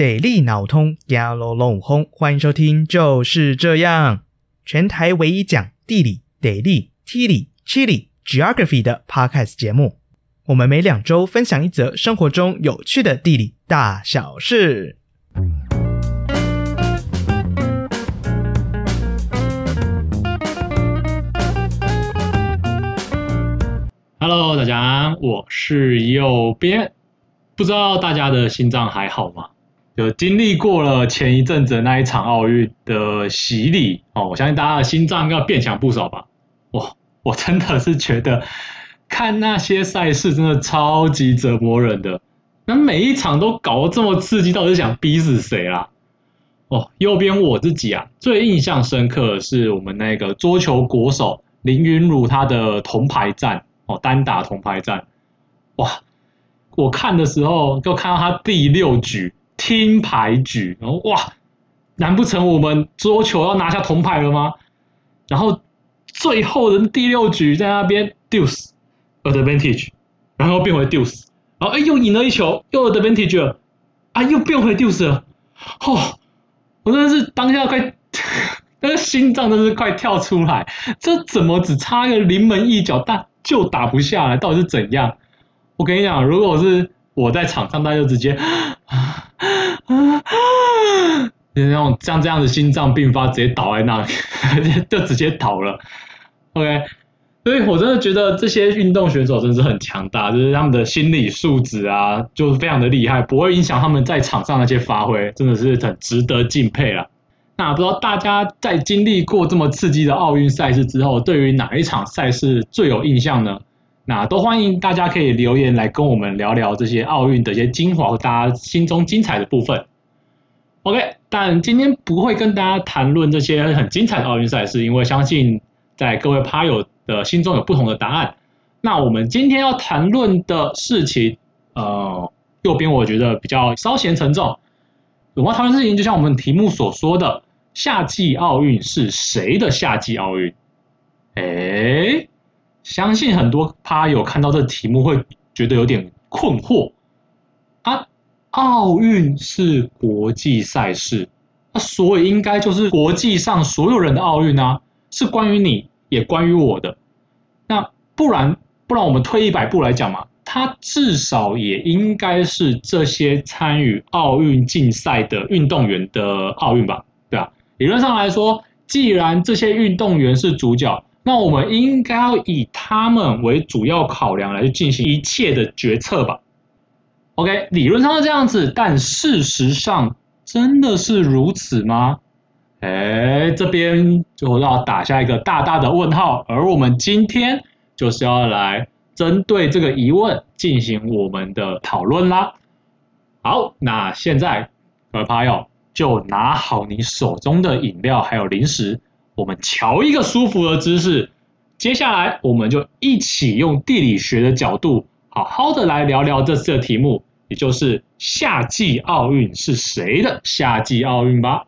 地理脑通，压啰隆轰，欢迎收听就是这样，全台唯一讲地理、地理、地理、地理、geography 的 podcast 节目。我们每两周分享一则生活中有趣的地理大小事。Hello，大家，我是右边。不知道大家的心脏还好吗？有经历过了前一阵子那一场奥运的洗礼哦，我相信大家的心脏要变强不少吧。哇，我真的是觉得看那些赛事真的超级折磨人的。那每一场都搞得这么刺激，到底是想逼死谁啦？哦，右边我自己啊，最印象深刻的是我们那个桌球国手林昀儒他的铜牌战哦，单打铜牌战，哇！我看的时候，就看到他第六局听牌局，然后哇，难不成我们桌球要拿下铜牌了吗？然后最后的第六局在那边 deuce advantage，然后变回 deuce，然后哎又赢了一球，又 advantage 了，啊又变回 deuce 了，哦，我真的是当下快，那个心脏真是快跳出来，这怎么只差个临门一脚，但就打不下来，到底是怎样？我跟你讲，如果是我在场上，那就直接，啊啊那种像这样的心脏病发，直接倒在那里，就直接倒了。OK，所以我真的觉得这些运动选手真的是很强大，就是他们的心理素质啊，就是非常的厉害，不会影响他们在场上那些发挥，真的是很值得敬佩了。那不知道大家在经历过这么刺激的奥运赛事之后，对于哪一场赛事最有印象呢？那都欢迎大家可以留言来跟我们聊聊这些奥运的一些精华和大家心中精彩的部分。OK，但今天不会跟大家谈论这些很精彩的奥运赛事，因为相信在各位趴友的心中有不同的答案。那我们今天要谈论的事情，呃，右边我觉得比较稍显沉重。我们要讨论事情，就像我们题目所说的，夏季奥运是谁的夏季奥运？诶。相信很多趴友看到这题目会觉得有点困惑啊！奥运是国际赛事，那所以应该就是国际上所有人的奥运啊，是关于你也关于我的。那不然不然我们退一百步来讲嘛，它至少也应该是这些参与奥运竞赛的运动员的奥运吧？对吧？理论上来说，既然这些运动员是主角。那我们应该要以他们为主要考量来去进行一切的决策吧？OK，理论上是这样子，但事实上真的是如此吗？哎，这边就要打下一个大大的问号。而我们今天就是要来针对这个疑问进行我们的讨论啦。好，那现在各位朋友就拿好你手中的饮料还有零食。我们乔一个舒服的姿势，接下来我们就一起用地理学的角度，好好的来聊聊这次的题目，也就是夏季奥运是谁的夏季奥运吧。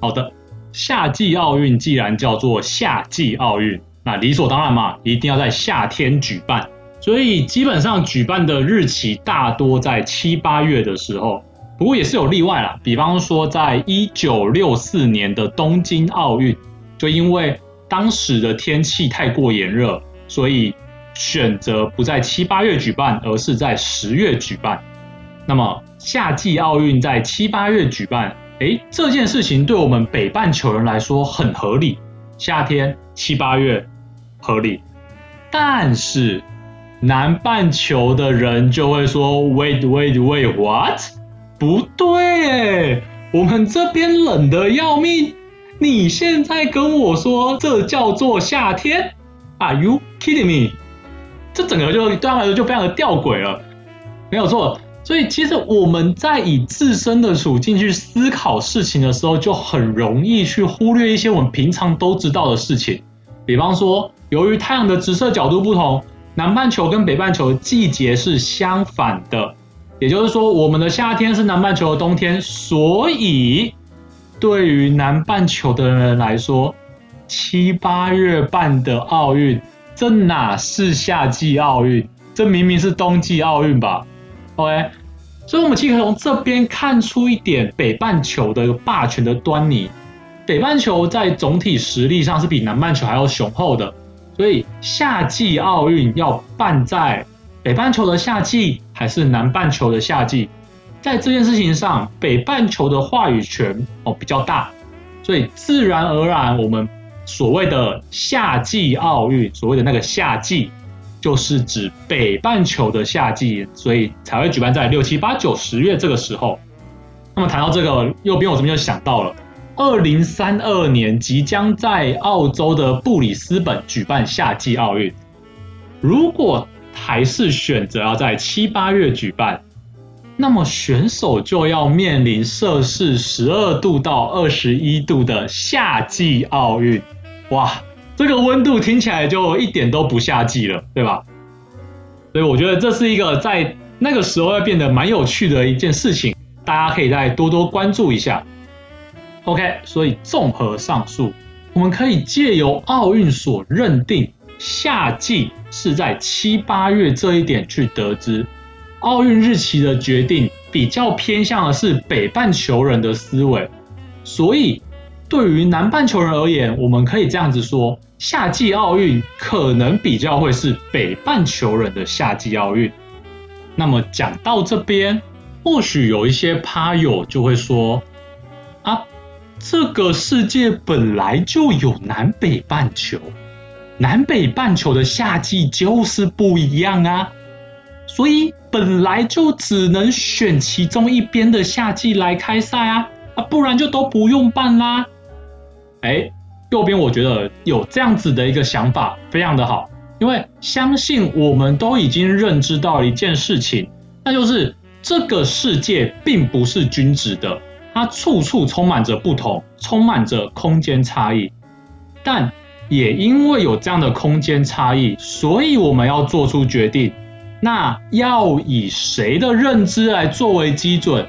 好的，夏季奥运既然叫做夏季奥运，那理所当然嘛，一定要在夏天举办。所以基本上举办的日期大多在七八月的时候，不过也是有例外啦。比方说，在一九六四年的东京奥运，就因为当时的天气太过炎热，所以选择不在七八月举办，而是在十月举办。那么夏季奥运在七八月举办，诶，这件事情对我们北半球人来说很合理，夏天七八月合理，但是。南半球的人就会说：“Wait, wait, wait, what？不对，我们这边冷得要命，你现在跟我说这叫做夏天？Are you kidding me？这整个就对他来说就非常的吊诡了，没有错。所以其实我们在以自身的处境去思考事情的时候，就很容易去忽略一些我们平常都知道的事情，比方说，由于太阳的直射角度不同。”南半球跟北半球季节是相反的，也就是说，我们的夏天是南半球的冬天，所以对于南半球的人来说，七八月办的奥运，这哪是夏季奥运？这明明是冬季奥运吧？OK，所以我们其实可以从这边看出一点北半球的霸权的端倪。北半球在总体实力上是比南半球还要雄厚的，所以夏季奥运要办在北半球的夏季还是南半球的夏季？在这件事情上，北半球的话语权哦比较大，所以自然而然，我们所谓的夏季奥运，所谓的那个夏季，就是指北半球的夏季，所以才会举办在六七八九十月这个时候。那么谈到这个，右边我这边就想到了，二零三二年即将在澳洲的布里斯本举办夏季奥运，如果还是选择要在七八月举办。那么选手就要面临摄氏十二度到二十一度的夏季奥运，哇，这个温度听起来就一点都不夏季了，对吧？所以我觉得这是一个在那个时候要变得蛮有趣的一件事情，大家可以再多多关注一下。OK，所以综合上述，我们可以借由奥运所认定夏季是在七八月这一点去得知。奥运日期的决定比较偏向的是北半球人的思维，所以对于南半球人而言，我们可以这样子说：夏季奥运可能比较会是北半球人的夏季奥运。那么讲到这边，或许有一些趴友就会说：啊，这个世界本来就有南北半球，南北半球的夏季就是不一样啊。所以本来就只能选其中一边的夏季来开赛啊，啊，不然就都不用办啦。哎，右边我觉得有这样子的一个想法，非常的好，因为相信我们都已经认知到一件事情，那就是这个世界并不是均质的，它处处充满着不同，充满着空间差异。但也因为有这样的空间差异，所以我们要做出决定。那要以谁的认知来作为基准？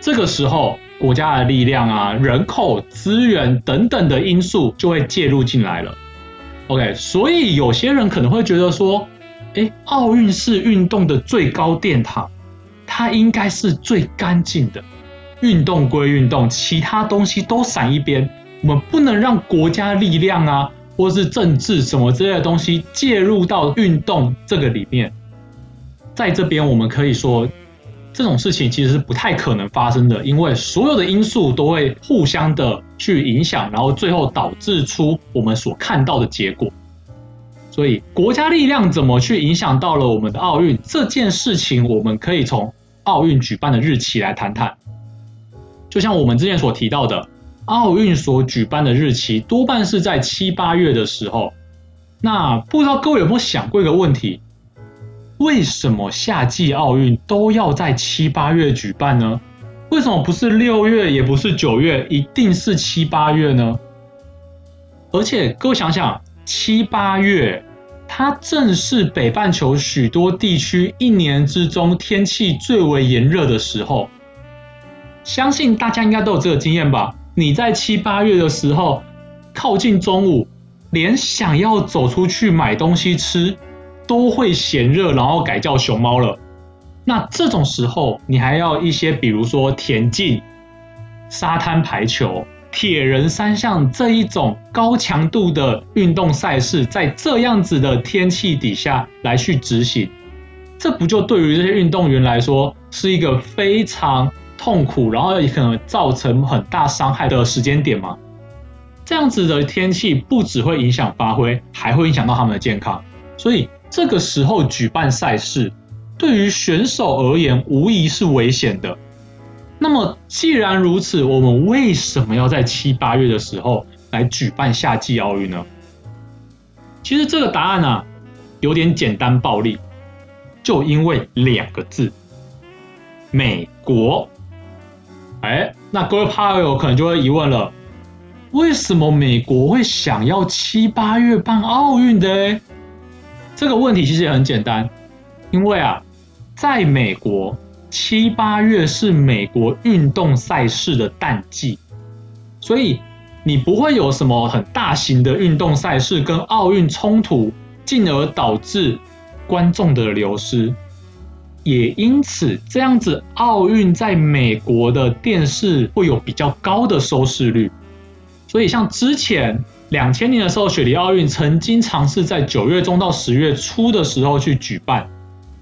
这个时候，国家的力量啊、人口、资源等等的因素就会介入进来了。OK，所以有些人可能会觉得说，诶，奥运是运动的最高殿堂，它应该是最干净的。运动归运动，其他东西都闪一边，我们不能让国家力量啊，或是政治什么之类的东西介入到运动这个里面。在这边，我们可以说，这种事情其实是不太可能发生的，因为所有的因素都会互相的去影响，然后最后导致出我们所看到的结果。所以，国家力量怎么去影响到了我们的奥运这件事情，我们可以从奥运举办的日期来谈谈。就像我们之前所提到的，奥运所举办的日期多半是在七八月的时候。那不知道各位有没有想过一个问题？为什么夏季奥运都要在七八月举办呢？为什么不是六月，也不是九月，一定是七八月呢？而且各位想想，七八月它正是北半球许多地区一年之中天气最为炎热的时候。相信大家应该都有这个经验吧？你在七八月的时候，靠近中午，连想要走出去买东西吃。都会嫌热，然后改叫熊猫了。那这种时候，你还要一些，比如说田径、沙滩排球、铁人三项这一种高强度的运动赛事，在这样子的天气底下来去执行，这不就对于这些运动员来说是一个非常痛苦，然后也可能造成很大伤害的时间点吗？这样子的天气不只会影响发挥，还会影响到他们的健康，所以。这个时候举办赛事，对于选手而言无疑是危险的。那么既然如此，我们为什么要在七八月的时候来举办夏季奥运呢？其实这个答案啊，有点简单暴力，就因为两个字：美国。哎，那各位趴友可能就会疑问了：为什么美国会想要七八月办奥运的？这个问题其实也很简单，因为啊，在美国七八月是美国运动赛事的淡季，所以你不会有什么很大型的运动赛事跟奥运冲突，进而导致观众的流失。也因此，这样子奥运在美国的电视会有比较高的收视率。所以，像之前两千年的时候，雪梨奥运曾经尝试在九月中到十月初的时候去举办，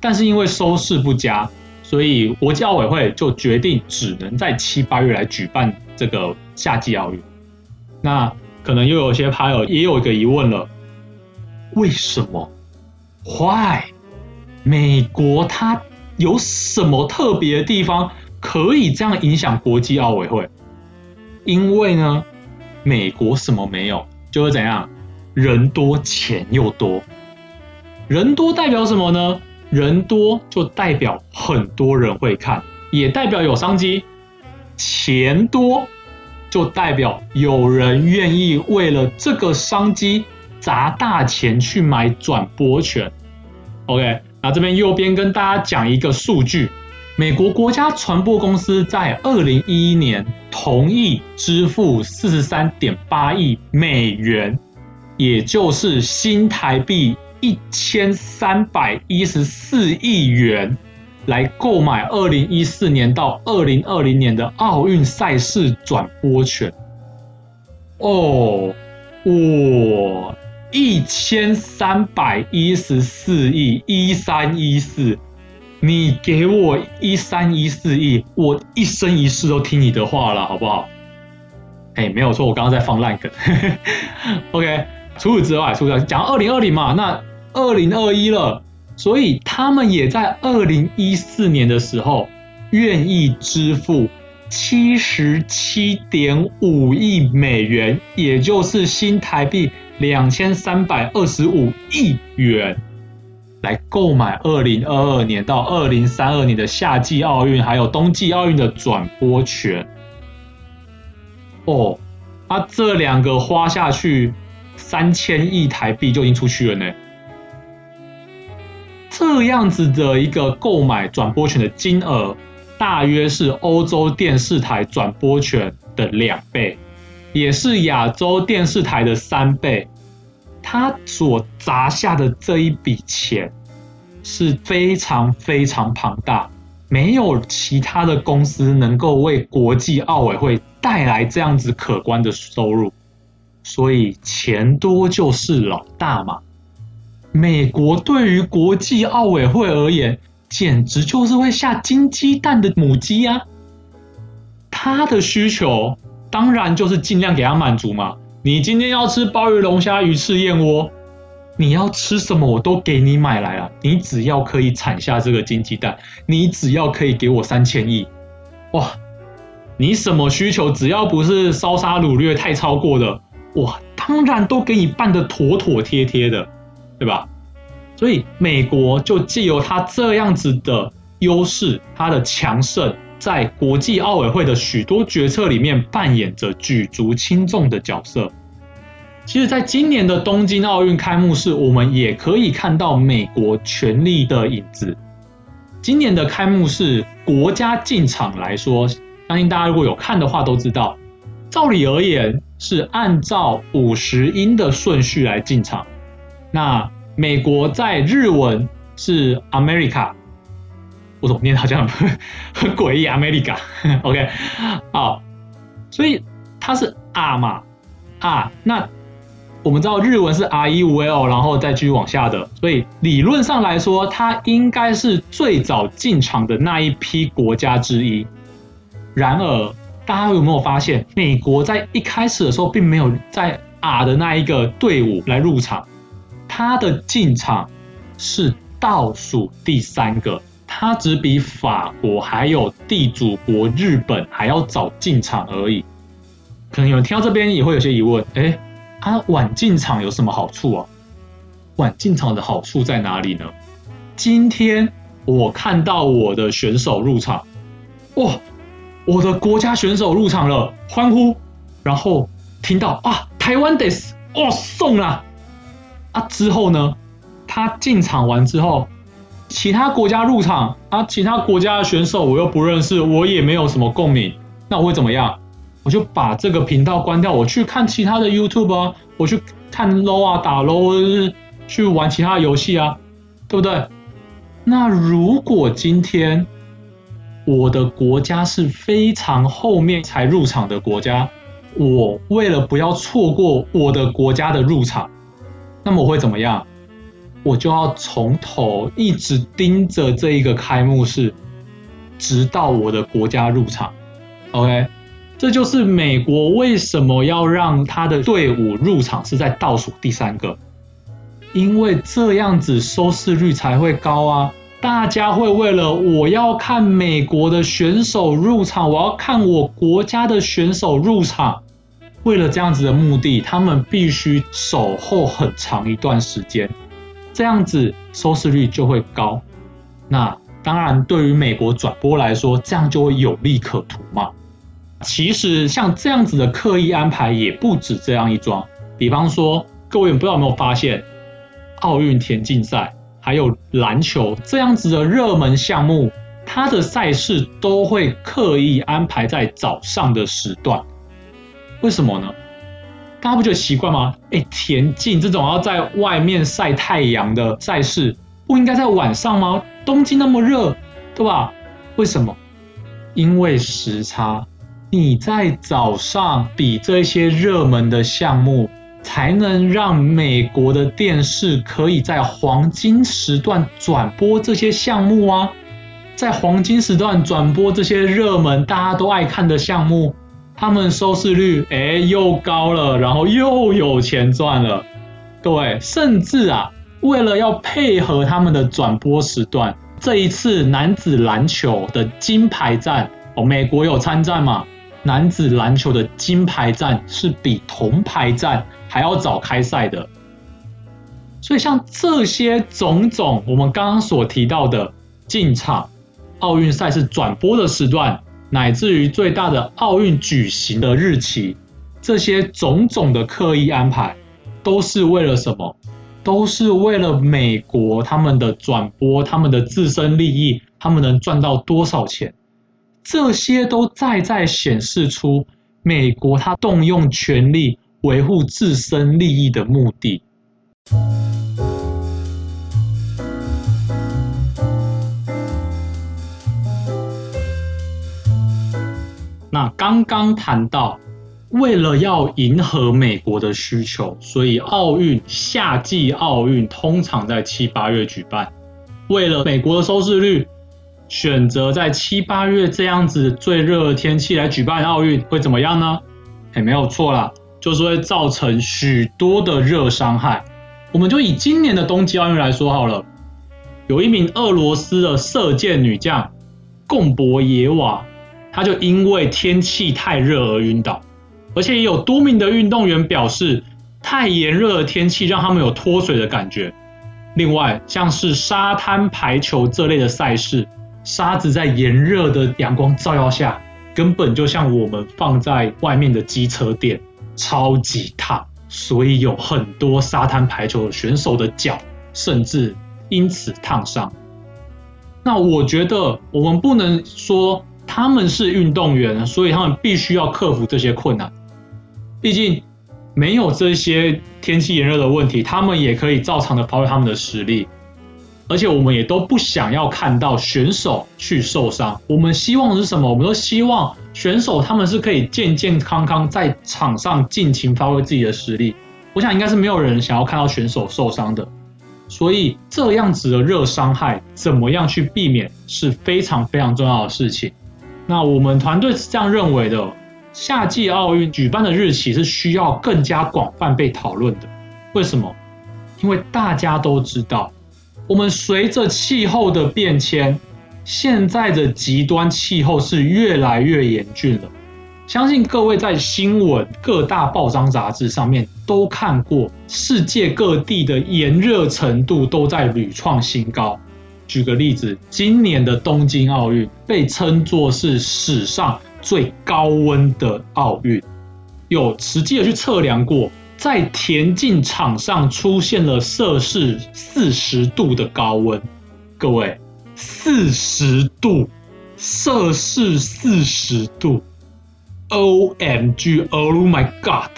但是因为收视不佳，所以国际奥委会就决定只能在七八月来举办这个夏季奥运。那可能又有些朋友也有一个疑问了：为什么？Why？美国它有什么特别的地方可以这样影响国际奥委会？因为呢，美国什么没有，就会怎样，人多钱又多。人多代表什么呢？人多就代表很多人会看，也代表有商机。钱多。就代表有人愿意为了这个商机砸大钱去买转播权。OK，那这边右边跟大家讲一个数据：美国国家传播公司在二零一一年同意支付四十三点八亿美元，也就是新台币一千三百一十四亿元。来购买二零一四年到二零二零年的奥运赛事转播权。哦，哇，一千三百一十四亿一三一四，你给我一三一四亿，我一生一世都听你的话了，好不好？哎，没有错，我刚刚在放烂梗。OK，除此之外，除了讲二零二零嘛，那二零二一了。所以他们也在二零一四年的时候愿意支付七十七点五亿美元，也就是新台币两千三百二十五亿元，来购买二零二二年到二零三二年的夏季奥运还有冬季奥运的转播权。哦，啊，这两个花下去三千亿台币就已经出去了呢。这样子的一个购买转播权的金额，大约是欧洲电视台转播权的两倍，也是亚洲电视台的三倍。他所砸下的这一笔钱是非常非常庞大，没有其他的公司能够为国际奥委会带来这样子可观的收入，所以钱多就是老大嘛。美国对于国际奥委会而言，简直就是会下金鸡蛋的母鸡呀！他的需求当然就是尽量给他满足嘛。你今天要吃鲍鱼、龙虾、鱼翅、燕窝，你要吃什么我都给你买来了。你只要可以产下这个金鸡蛋，你只要可以给我三千亿，哇！你什么需求，只要不是烧杀掳掠太超过的，哇，当然都给你办得妥妥帖帖的。对吧？所以美国就借由他这样子的优势，他的强盛，在国际奥委会的许多决策里面扮演着举足轻重的角色。其实，在今年的东京奥运开幕式，我们也可以看到美国权力的影子。今年的开幕式，国家进场来说，相信大家如果有看的话都知道，照理而言是按照五十音的顺序来进场。那美国在日文是 America，我怎么念好像很很诡异，America，OK，好，所以它是 R 嘛啊那我们知道日文是 R E V L，然后再继续往下的，所以理论上来说，它应该是最早进场的那一批国家之一。然而，大家有没有发现，美国在一开始的时候并没有在 R 的那一个队伍来入场？他的进场是倒数第三个，他只比法国还有地主国日本还要早进场而已。可能有人听到这边也会有些疑问，哎，他晚进场有什么好处啊？晚进场的好处在哪里呢？今天我看到我的选手入场，哇，我的国家选手入场了，欢呼，然后听到啊，台湾得哦送了。啊，之后呢？他进场完之后，其他国家入场啊，其他国家的选手我又不认识，我也没有什么共鸣，那我会怎么样？我就把这个频道关掉，我去看其他的 YouTube 啊，我去看 low 啊，打 low，去玩其他游戏啊，对不对？那如果今天我的国家是非常后面才入场的国家，我为了不要错过我的国家的入场，那么我会怎么样？我就要从头一直盯着这一个开幕式，直到我的国家入场。OK，这就是美国为什么要让他的队伍入场是在倒数第三个，因为这样子收视率才会高啊！大家会为了我要看美国的选手入场，我要看我国家的选手入场，为了这样子的目的，他们必须守候很长一段时间。这样子收视率就会高，那当然对于美国转播来说，这样就会有利可图嘛。其实像这样子的刻意安排也不止这样一桩，比方说各位不知道有没有发现，奥运田径赛还有篮球这样子的热门项目，它的赛事都会刻意安排在早上的时段，为什么呢？大家不觉得奇怪吗？哎，田径这种要在外面晒太阳的赛事，不应该在晚上吗？东京那么热，对吧？为什么？因为时差，你在早上比这些热门的项目，才能让美国的电视可以在黄金时段转播这些项目啊，在黄金时段转播这些热门大家都爱看的项目。他们收视率哎又高了，然后又有钱赚了，各位，甚至啊，为了要配合他们的转播时段，这一次男子篮球的金牌战哦，美国有参战嘛？男子篮球的金牌战是比铜牌战还要早开赛的，所以像这些种种，我们刚刚所提到的进场奥运赛事转播的时段。乃至于最大的奥运举行的日期，这些种种的刻意安排，都是为了什么？都是为了美国他们的转播，他们的自身利益，他们能赚到多少钱？这些都再在显示出美国他动用权力维护自身利益的目的。那刚刚谈到，为了要迎合美国的需求，所以奥运夏季奥运通常在七八月举办。为了美国的收视率，选择在七八月这样子最热的天气来举办奥运，会怎么样呢？也没有错啦，就是会造成许多的热伤害。我们就以今年的冬季奥运来说好了，有一名俄罗斯的射箭女将贡博耶娃。他就因为天气太热而晕倒，而且也有多名的运动员表示，太炎热的天气让他们有脱水的感觉。另外，像是沙滩排球这类的赛事，沙子在炎热的阳光照耀下，根本就像我们放在外面的机车垫，超级烫，所以有很多沙滩排球选手的脚甚至因此烫伤。那我觉得我们不能说。他们是运动员，所以他们必须要克服这些困难。毕竟没有这些天气炎热的问题，他们也可以照常的发挥他们的实力。而且我们也都不想要看到选手去受伤。我们希望的是什么？我们都希望选手他们是可以健健康康在场上尽情发挥自己的实力。我想应该是没有人想要看到选手受伤的。所以这样子的热伤害，怎么样去避免是非常非常重要的事情。那我们团队是这样认为的：夏季奥运举办的日期是需要更加广泛被讨论的。为什么？因为大家都知道，我们随着气候的变迁，现在的极端气候是越来越严峻了。相信各位在新闻各大报章杂志上面都看过，世界各地的炎热程度都在屡创新高。举个例子，今年的东京奥运被称作是史上最高温的奥运，有实际的去测量过，在田径场上出现了摄氏四十度的高温。各位，四十度，摄氏四十度，OMG，Oh my God！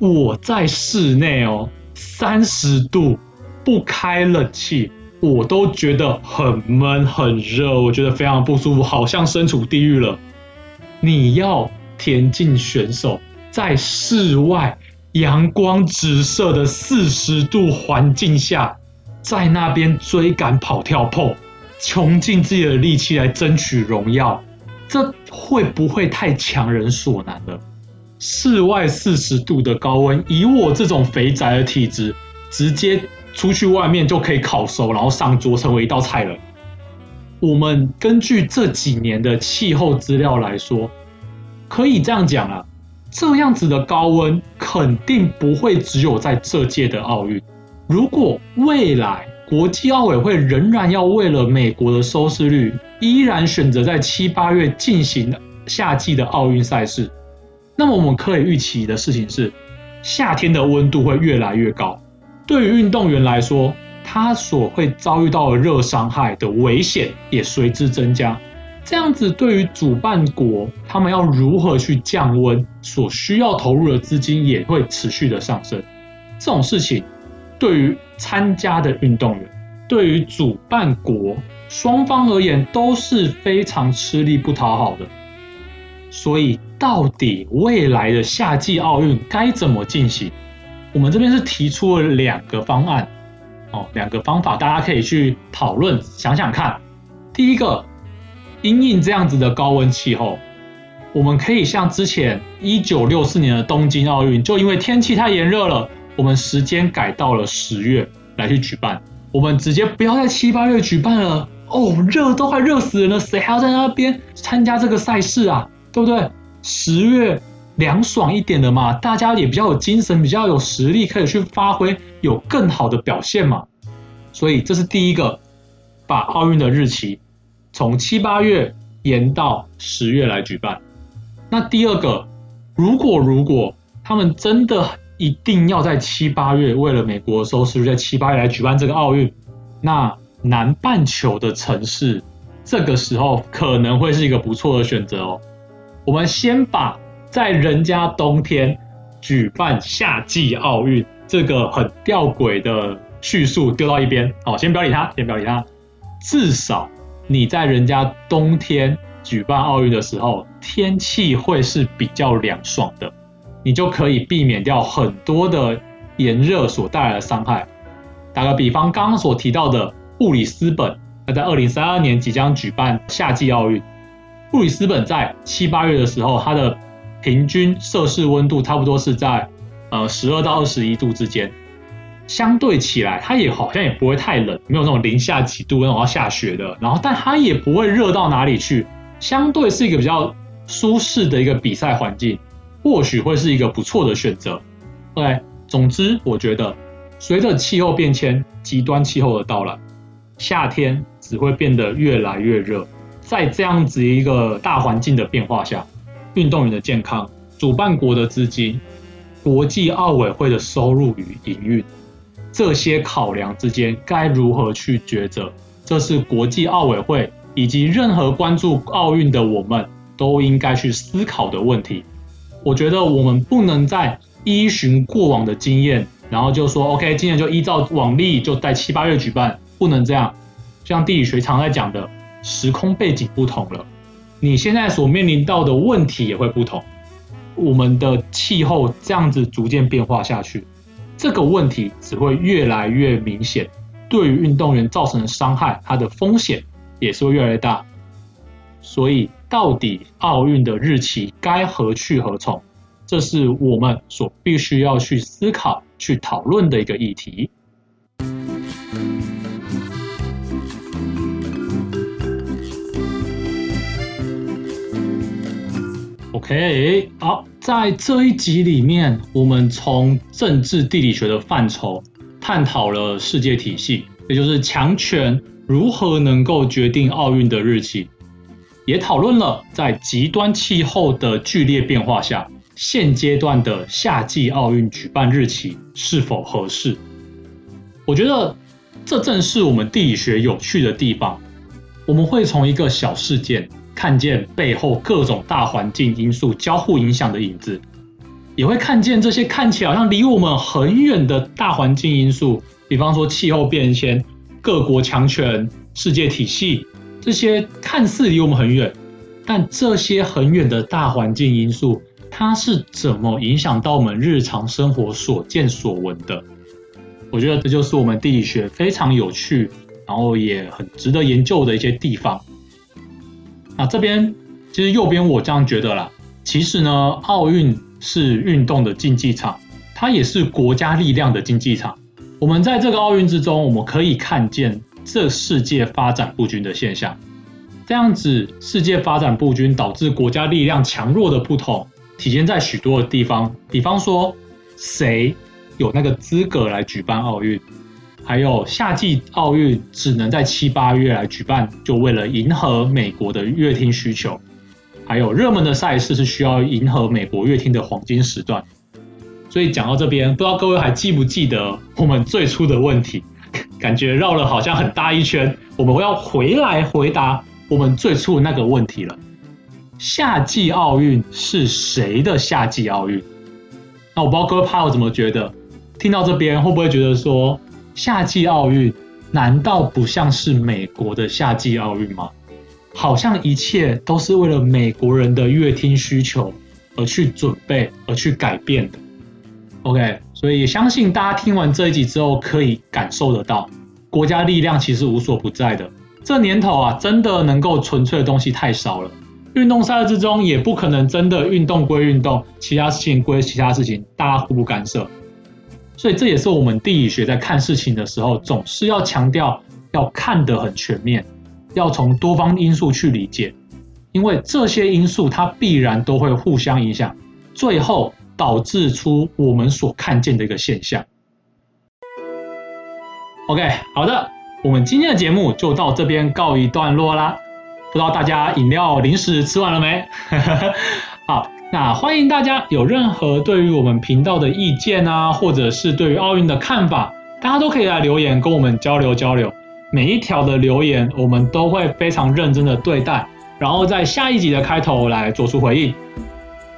我在室内哦，三十度，不开冷气，我都觉得很闷很热，我觉得非常不舒服，好像身处地狱了。你要田径选手在室外阳光直射的四十度环境下，在那边追赶、跑、跳、碰，穷尽自己的力气来争取荣耀。这会不会太强人所难了？室外四十度的高温，以我这种肥宅的体质，直接出去外面就可以烤熟，然后上桌成为一道菜了。我们根据这几年的气候资料来说，可以这样讲啊，这样子的高温肯定不会只有在这届的奥运。如果未来，国际奥委会仍然要为了美国的收视率，依然选择在七八月进行夏季的奥运赛事。那么我们可以预期的事情是，夏天的温度会越来越高。对于运动员来说，他所会遭遇到的热伤害的危险也随之增加。这样子对于主办国，他们要如何去降温，所需要投入的资金也会持续的上升。这种事情。对于参加的运动员，对于主办国双方而言都是非常吃力不讨好的。所以，到底未来的夏季奥运该怎么进行？我们这边是提出了两个方案，哦，两个方法，大家可以去讨论，想想看。第一个，因应这样子的高温气候，我们可以像之前一九六四年的东京奥运，就因为天气太炎热了。我们时间改到了十月来去举办，我们直接不要在七八月举办了哦，热都快热死人了，谁还要在那边参加这个赛事啊？对不对？十月凉爽一点的嘛，大家也比较有精神，比较有实力，可以去发挥，有更好的表现嘛。所以这是第一个，把奥运的日期从七八月延到十月来举办。那第二个，如果如果他们真的。一定要在七八月，为了美国收视率，在七八月来举办这个奥运。那南半球的城市，这个时候可能会是一个不错的选择哦。我们先把在人家冬天举办夏季奥运这个很吊诡的叙述丢到一边，好，先不要理他，先不要理他。至少你在人家冬天举办奥运的时候，天气会是比较凉爽的。你就可以避免掉很多的炎热所带来的伤害。打个比方，刚刚所提到的布里斯本，那在二零三二年即将举办夏季奥运。布里斯本在七八月的时候，它的平均摄氏温度差不多是在呃十二到二十一度之间，相对起来，它也好像也不会太冷，没有那种零下几度那种要下雪的。然后，但它也不会热到哪里去，相对是一个比较舒适的一个比赛环境。或许会是一个不错的选择。对总之，我觉得随着气候变迁、极端气候的到来，夏天只会变得越来越热。在这样子一个大环境的变化下，运动员的健康、主办国的资金、国际奥委会的收入与营运，这些考量之间该如何去抉择？这是国际奥委会以及任何关注奥运的我们都应该去思考的问题。我觉得我们不能再依循过往的经验，然后就说 OK，今年就依照往例就在七八月举办，不能这样。像地理学常在讲的，时空背景不同了，你现在所面临到的问题也会不同。我们的气候这样子逐渐变化下去，这个问题只会越来越明显，对于运动员造成的伤害，它的风险也是会越来越大。所以。到底奥运的日期该何去何从？这是我们所必须要去思考、去讨论的一个议题。OK，好，在这一集里面，我们从政治地理学的范畴探讨了世界体系，也就是强权如何能够决定奥运的日期。也讨论了在极端气候的剧烈变化下，现阶段的夏季奥运举办日期是否合适？我觉得这正是我们地理学有趣的地方。我们会从一个小事件看见背后各种大环境因素交互影响的影子，也会看见这些看起来好像离我们很远的大环境因素，比方说气候变迁、各国强权、世界体系，这些看似离我们很远，但这些很远的大环境因素，它是怎么影响到我们日常生活所见所闻的？我觉得这就是我们地理学非常有趣，然后也很值得研究的一些地方。那这边其实右边我这样觉得啦，其实呢，奥运是运动的竞技场，它也是国家力量的竞技场。我们在这个奥运之中，我们可以看见这世界发展不均的现象。这样子，世界发展不均导致国家力量强弱的不同，体现在许多的地方。比方说，谁有那个资格来举办奥运？还有夏季奥运只能在七八月来举办，就为了迎合美国的乐听需求。还有热门的赛事是需要迎合美国乐听的黄金时段。所以讲到这边，不知道各位还记不记得我们最初的问题？感觉绕了好像很大一圈，我们要回来回答我们最初那个问题了。夏季奥运是谁的夏季奥运？那我不知道各位怕我怎么觉得？听到这边会不会觉得说？夏季奥运难道不像是美国的夏季奥运吗？好像一切都是为了美国人的乐听需求而去准备、而去改变的。OK，所以相信大家听完这一集之后，可以感受得到，国家力量其实无所不在的。这年头啊，真的能够纯粹的东西太少了。运动赛之中也不可能真的运动归运动，其他事情归其他事情，大家互不干涉。所以这也是我们地理学在看事情的时候，总是要强调要看得很全面，要从多方因素去理解，因为这些因素它必然都会互相影响，最后导致出我们所看见的一个现象。OK，好的，我们今天的节目就到这边告一段落啦。不知道大家饮料零食吃完了没？哈 哈好。那欢迎大家有任何对于我们频道的意见啊，或者是对于奥运的看法，大家都可以来留言跟我们交流交流。每一条的留言我们都会非常认真的对待，然后在下一集的开头来做出回应。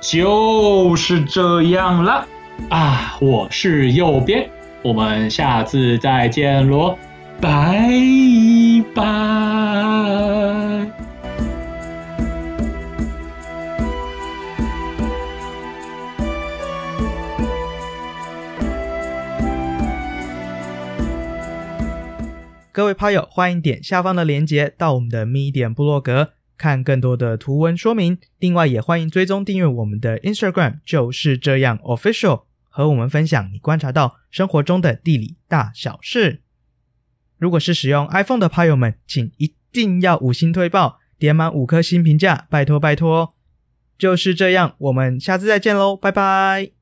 就是这样了啊，我是右边，我们下次再见喽，拜拜。各位趴友，欢迎点下方的链接到我们的 Medium 部落格，看更多的图文说明。另外，也欢迎追踪订阅我们的 Instagram，就是这样 Official，和我们分享你观察到生活中的地理大小事。如果是使用 iPhone 的趴友们，请一定要五星推爆，点满五颗星评价，拜托拜托。就是这样，我们下次再见喽，拜拜。